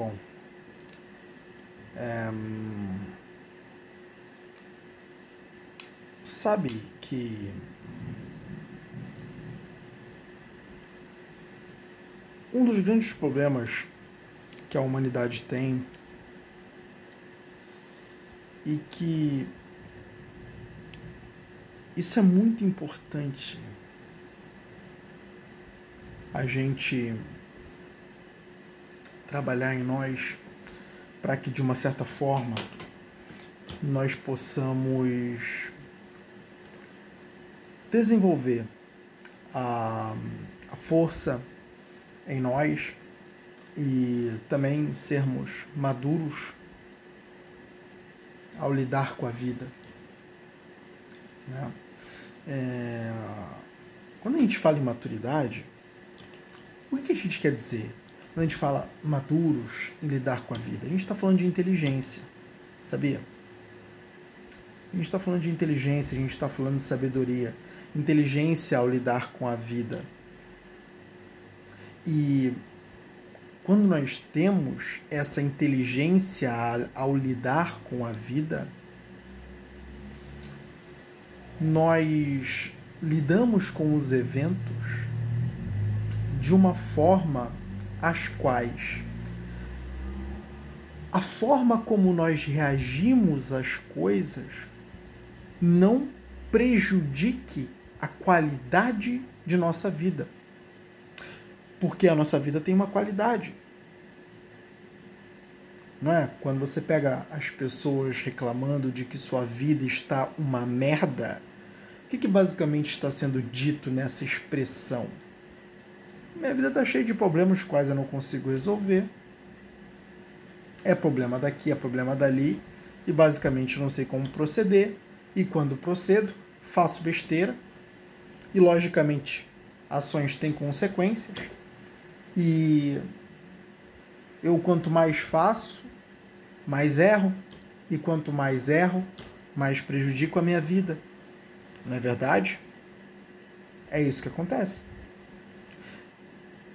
Bom, é, sabe que um dos grandes problemas que a humanidade tem e que isso é muito importante a gente trabalhar em nós para que de uma certa forma nós possamos desenvolver a, a força em nós e também sermos maduros ao lidar com a vida. Né? É... Quando a gente fala em maturidade, o que a gente quer dizer? Quando a gente fala maduros em lidar com a vida, a gente está falando de inteligência, sabia? A gente está falando de inteligência, a gente está falando de sabedoria, inteligência ao lidar com a vida. E quando nós temos essa inteligência ao lidar com a vida, nós lidamos com os eventos de uma forma as quais a forma como nós reagimos às coisas não prejudique a qualidade de nossa vida. Porque a nossa vida tem uma qualidade. Não é? Quando você pega as pessoas reclamando de que sua vida está uma merda, o que, que basicamente está sendo dito nessa expressão? Minha vida está cheia de problemas quais eu não consigo resolver. É problema daqui, é problema dali, e basicamente não sei como proceder. E quando procedo, faço besteira. E logicamente, ações têm consequências. E eu quanto mais faço, mais erro, e quanto mais erro, mais prejudico a minha vida. Não é verdade? É isso que acontece.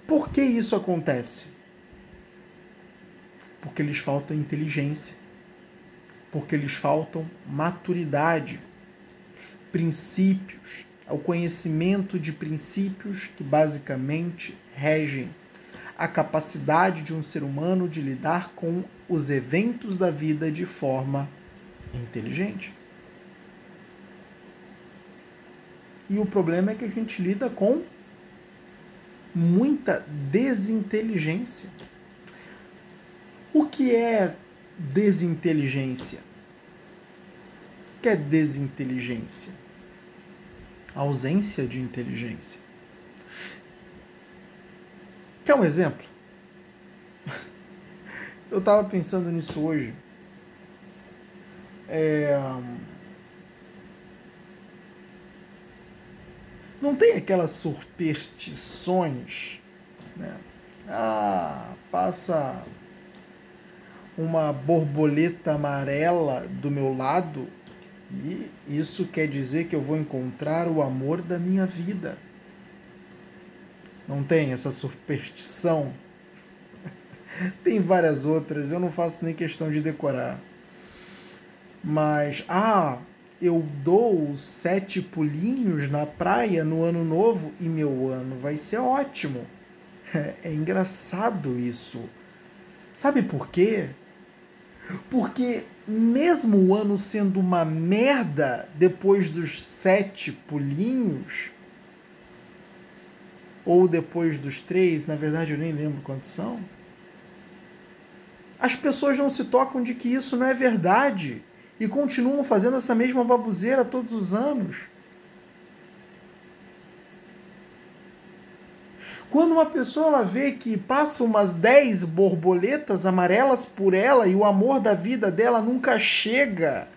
Por que isso acontece? Porque lhes falta inteligência, porque lhes faltam maturidade, princípios, o conhecimento de princípios que basicamente regem a capacidade de um ser humano de lidar com os eventos da vida de forma inteligente. E o problema é que a gente lida com muita desinteligência. O que é desinteligência? O que é desinteligência? ausência de inteligência. Quer um exemplo? Eu estava pensando nisso hoje. É... Não tem aquelas superstições, né? Ah, passa uma borboleta amarela do meu lado e isso quer dizer que eu vou encontrar o amor da minha vida. Não tem essa superstição? tem várias outras, eu não faço nem questão de decorar. Mas, ah, eu dou sete pulinhos na praia no ano novo e meu ano vai ser ótimo. É, é engraçado isso. Sabe por quê? Porque mesmo o ano sendo uma merda depois dos sete pulinhos, ou depois dos três, na verdade eu nem lembro quantos são, as pessoas não se tocam de que isso não é verdade e continuam fazendo essa mesma babuzeira todos os anos. Quando uma pessoa ela vê que passa umas 10 borboletas amarelas por ela e o amor da vida dela nunca chega,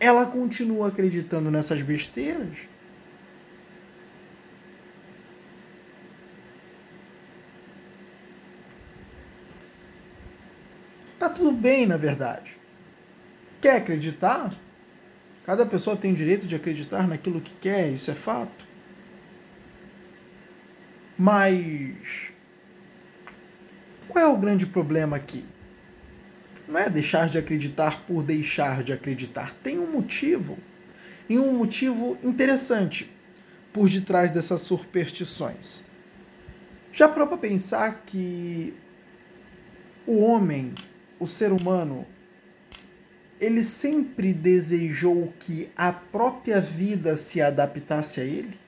ela continua acreditando nessas besteiras. Tá tudo bem, na verdade. Quer acreditar? Cada pessoa tem o direito de acreditar naquilo que quer, isso é fato. Mas Qual é o grande problema aqui? Não é deixar de acreditar por deixar de acreditar. Tem um motivo. E um motivo interessante por detrás dessas superstições. Já parou para pensar que o homem, o ser humano, ele sempre desejou que a própria vida se adaptasse a ele?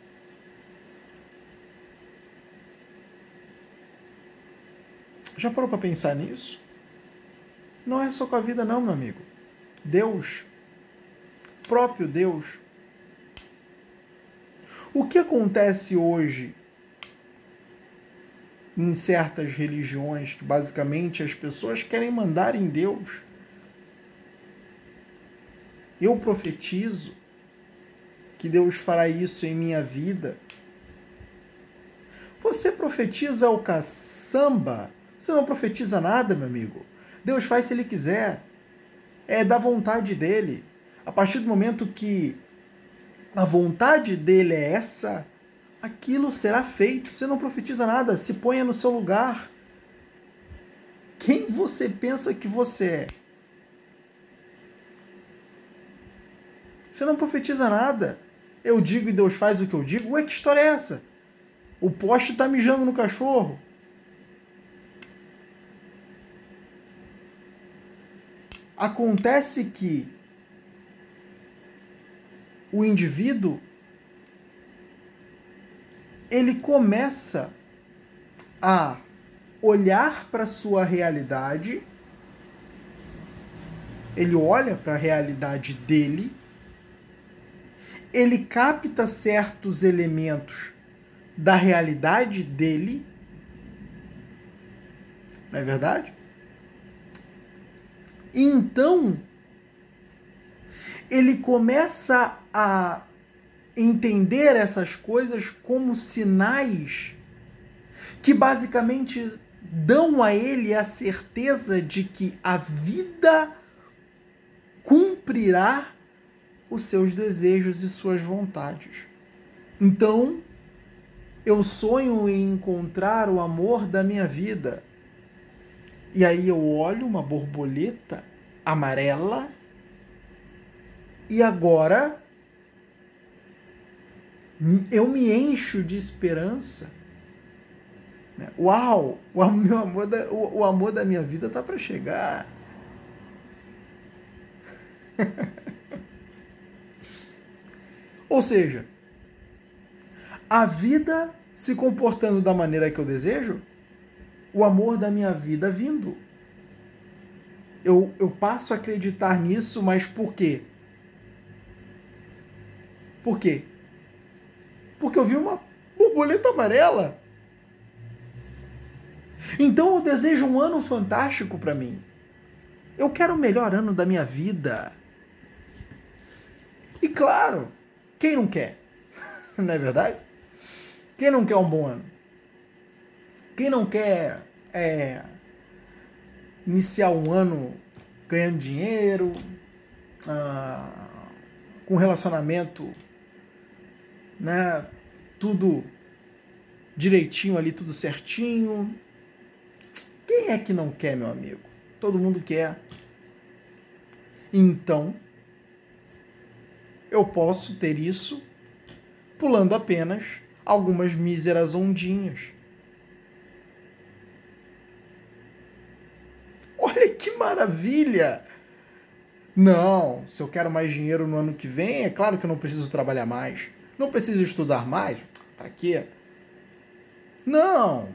Já parou para pensar nisso? Não é só com a vida, não, meu amigo. Deus, próprio Deus. O que acontece hoje em certas religiões que basicamente as pessoas querem mandar em Deus? Eu profetizo que Deus fará isso em minha vida. Você profetiza o caçamba? Você não profetiza nada, meu amigo. Deus faz se ele quiser. É da vontade dele. A partir do momento que a vontade dele é essa, aquilo será feito. Você não profetiza nada, se ponha no seu lugar. Quem você pensa que você é? Você não profetiza nada. Eu digo e Deus faz o que eu digo. Ué, que história é essa? O poste está mijando no cachorro. Acontece que o indivíduo ele começa a olhar para sua realidade, ele olha para a realidade dele ele capta certos elementos da realidade dele. Não é verdade? Então, ele começa a entender essas coisas como sinais que basicamente dão a ele a certeza de que a vida cumprirá os seus desejos e suas vontades. Então, eu sonho em encontrar o amor da minha vida. E aí eu olho uma borboleta amarela e agora eu me encho de esperança. Uau, o, meu amor da, o, o amor da minha vida está para chegar. Ou seja, a vida se comportando da maneira que eu desejo, o amor da minha vida vindo. Eu, eu passo a acreditar nisso, mas por quê? Por quê? Porque eu vi uma borboleta amarela. Então eu desejo um ano fantástico para mim. Eu quero o melhor ano da minha vida. E claro, quem não quer? não é verdade? Quem não quer um bom ano? Quem não quer é, iniciar um ano ganhando dinheiro, ah, com relacionamento, né, tudo direitinho ali, tudo certinho. Quem é que não quer, meu amigo? Todo mundo quer. Então, eu posso ter isso pulando apenas algumas míseras ondinhas. Olha que maravilha! Não, se eu quero mais dinheiro no ano que vem, é claro que eu não preciso trabalhar mais. Não preciso estudar mais. Para quê? Não,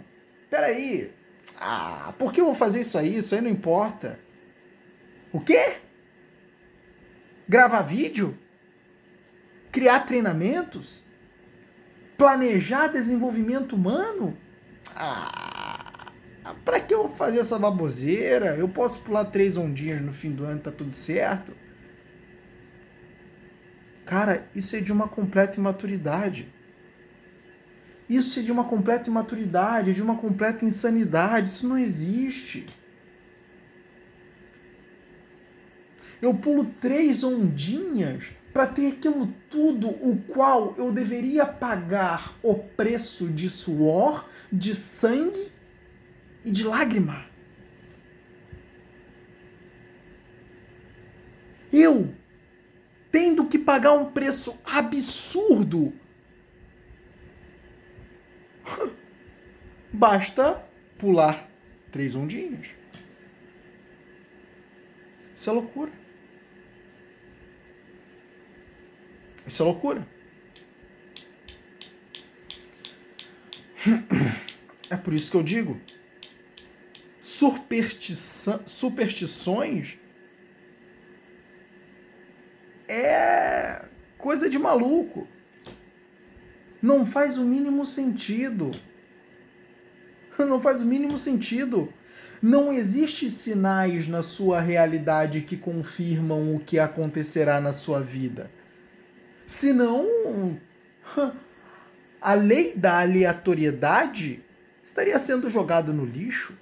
peraí. Ah, por que eu vou fazer isso aí? Isso aí não importa. O quê? Gravar vídeo? Criar treinamentos, planejar desenvolvimento humano. Ah, para que eu fazer essa baboseira? Eu posso pular três ondinhas no fim do ano, tá tudo certo? Cara, isso é de uma completa imaturidade. Isso é de uma completa imaturidade, de uma completa insanidade. Isso não existe. Eu pulo três ondinhas para ter aquilo tudo o qual eu deveria pagar o preço de suor, de sangue e de lágrima. Eu, tendo que pagar um preço absurdo, basta pular três ondinhas. Isso é loucura. Isso é loucura. É por isso que eu digo: superstições é coisa de maluco. Não faz o mínimo sentido. Não faz o mínimo sentido. Não existe sinais na sua realidade que confirmam o que acontecerá na sua vida. Senão, a lei da aleatoriedade estaria sendo jogada no lixo.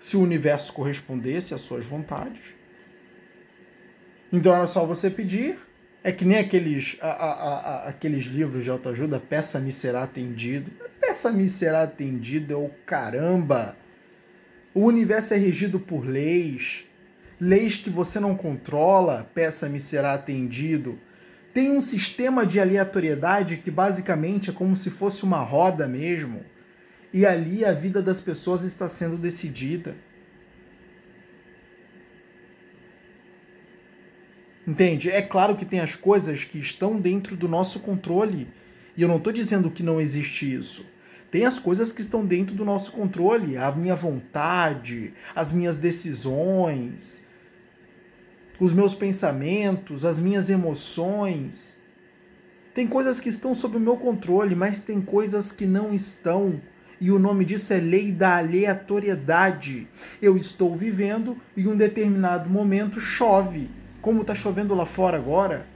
Se o universo correspondesse às suas vontades. Então era só você pedir. É que nem aqueles, a, a, a, aqueles livros de autoajuda, peça-me será atendido. Peça-me será atendido é o caramba. O universo é regido por leis leis que você não controla, peça-me será atendido. Tem um sistema de aleatoriedade que basicamente é como se fosse uma roda mesmo. E ali a vida das pessoas está sendo decidida. Entende? É claro que tem as coisas que estão dentro do nosso controle. E eu não estou dizendo que não existe isso. Tem as coisas que estão dentro do nosso controle, a minha vontade, as minhas decisões, os meus pensamentos, as minhas emoções. Tem coisas que estão sob o meu controle, mas tem coisas que não estão. E o nome disso é lei da aleatoriedade. Eu estou vivendo e em um determinado momento chove. Como está chovendo lá fora agora,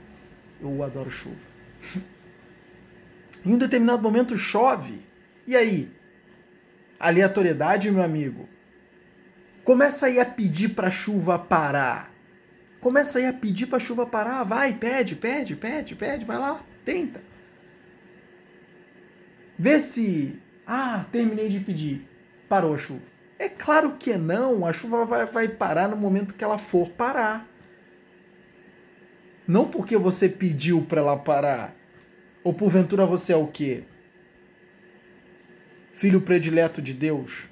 eu adoro chuva. em um determinado momento chove. E aí? Aleatoriedade, meu amigo. Começa aí a pedir para a chuva parar. Começa aí a pedir para a chuva parar. Vai, pede, pede, pede, pede, vai lá, tenta. Vê se. Ah, terminei de pedir. Parou a chuva. É claro que não. A chuva vai, vai parar no momento que ela for parar. Não porque você pediu para ela parar. Ou porventura você é o quê? Filho predileto de Deus?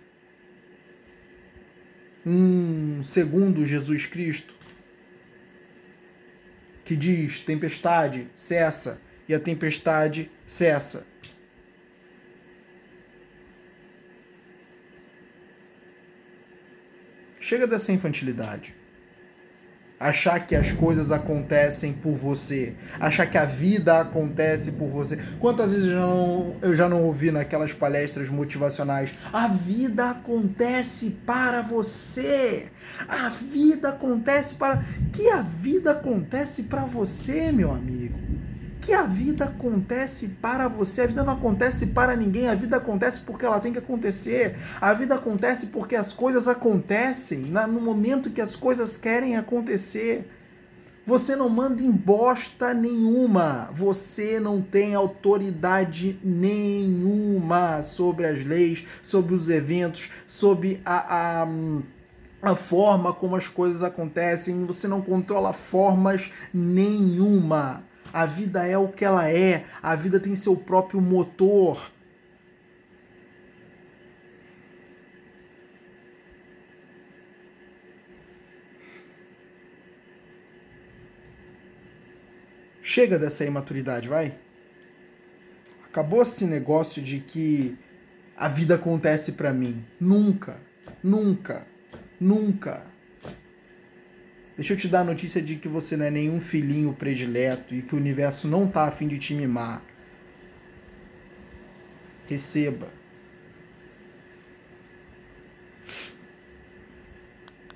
Um segundo Jesus Cristo? que diz: tempestade, cessa, e a tempestade cessa. Chega dessa infantilidade achar que as coisas acontecem por você, achar que a vida acontece por você. Quantas vezes eu já não, eu já não ouvi naquelas palestras motivacionais? A vida acontece para você. A vida acontece para que a vida acontece para você, meu amigo que a vida acontece para você. A vida não acontece para ninguém. A vida acontece porque ela tem que acontecer. A vida acontece porque as coisas acontecem no momento que as coisas querem acontecer. Você não manda em bosta nenhuma. Você não tem autoridade nenhuma sobre as leis, sobre os eventos, sobre a, a a forma como as coisas acontecem, você não controla formas nenhuma. A vida é o que ela é, a vida tem seu próprio motor. Chega dessa imaturidade, vai. Acabou esse negócio de que a vida acontece para mim. Nunca, nunca, nunca. Deixa eu te dar a notícia de que você não é nenhum filhinho predileto e que o universo não tá afim de te mimar. Receba.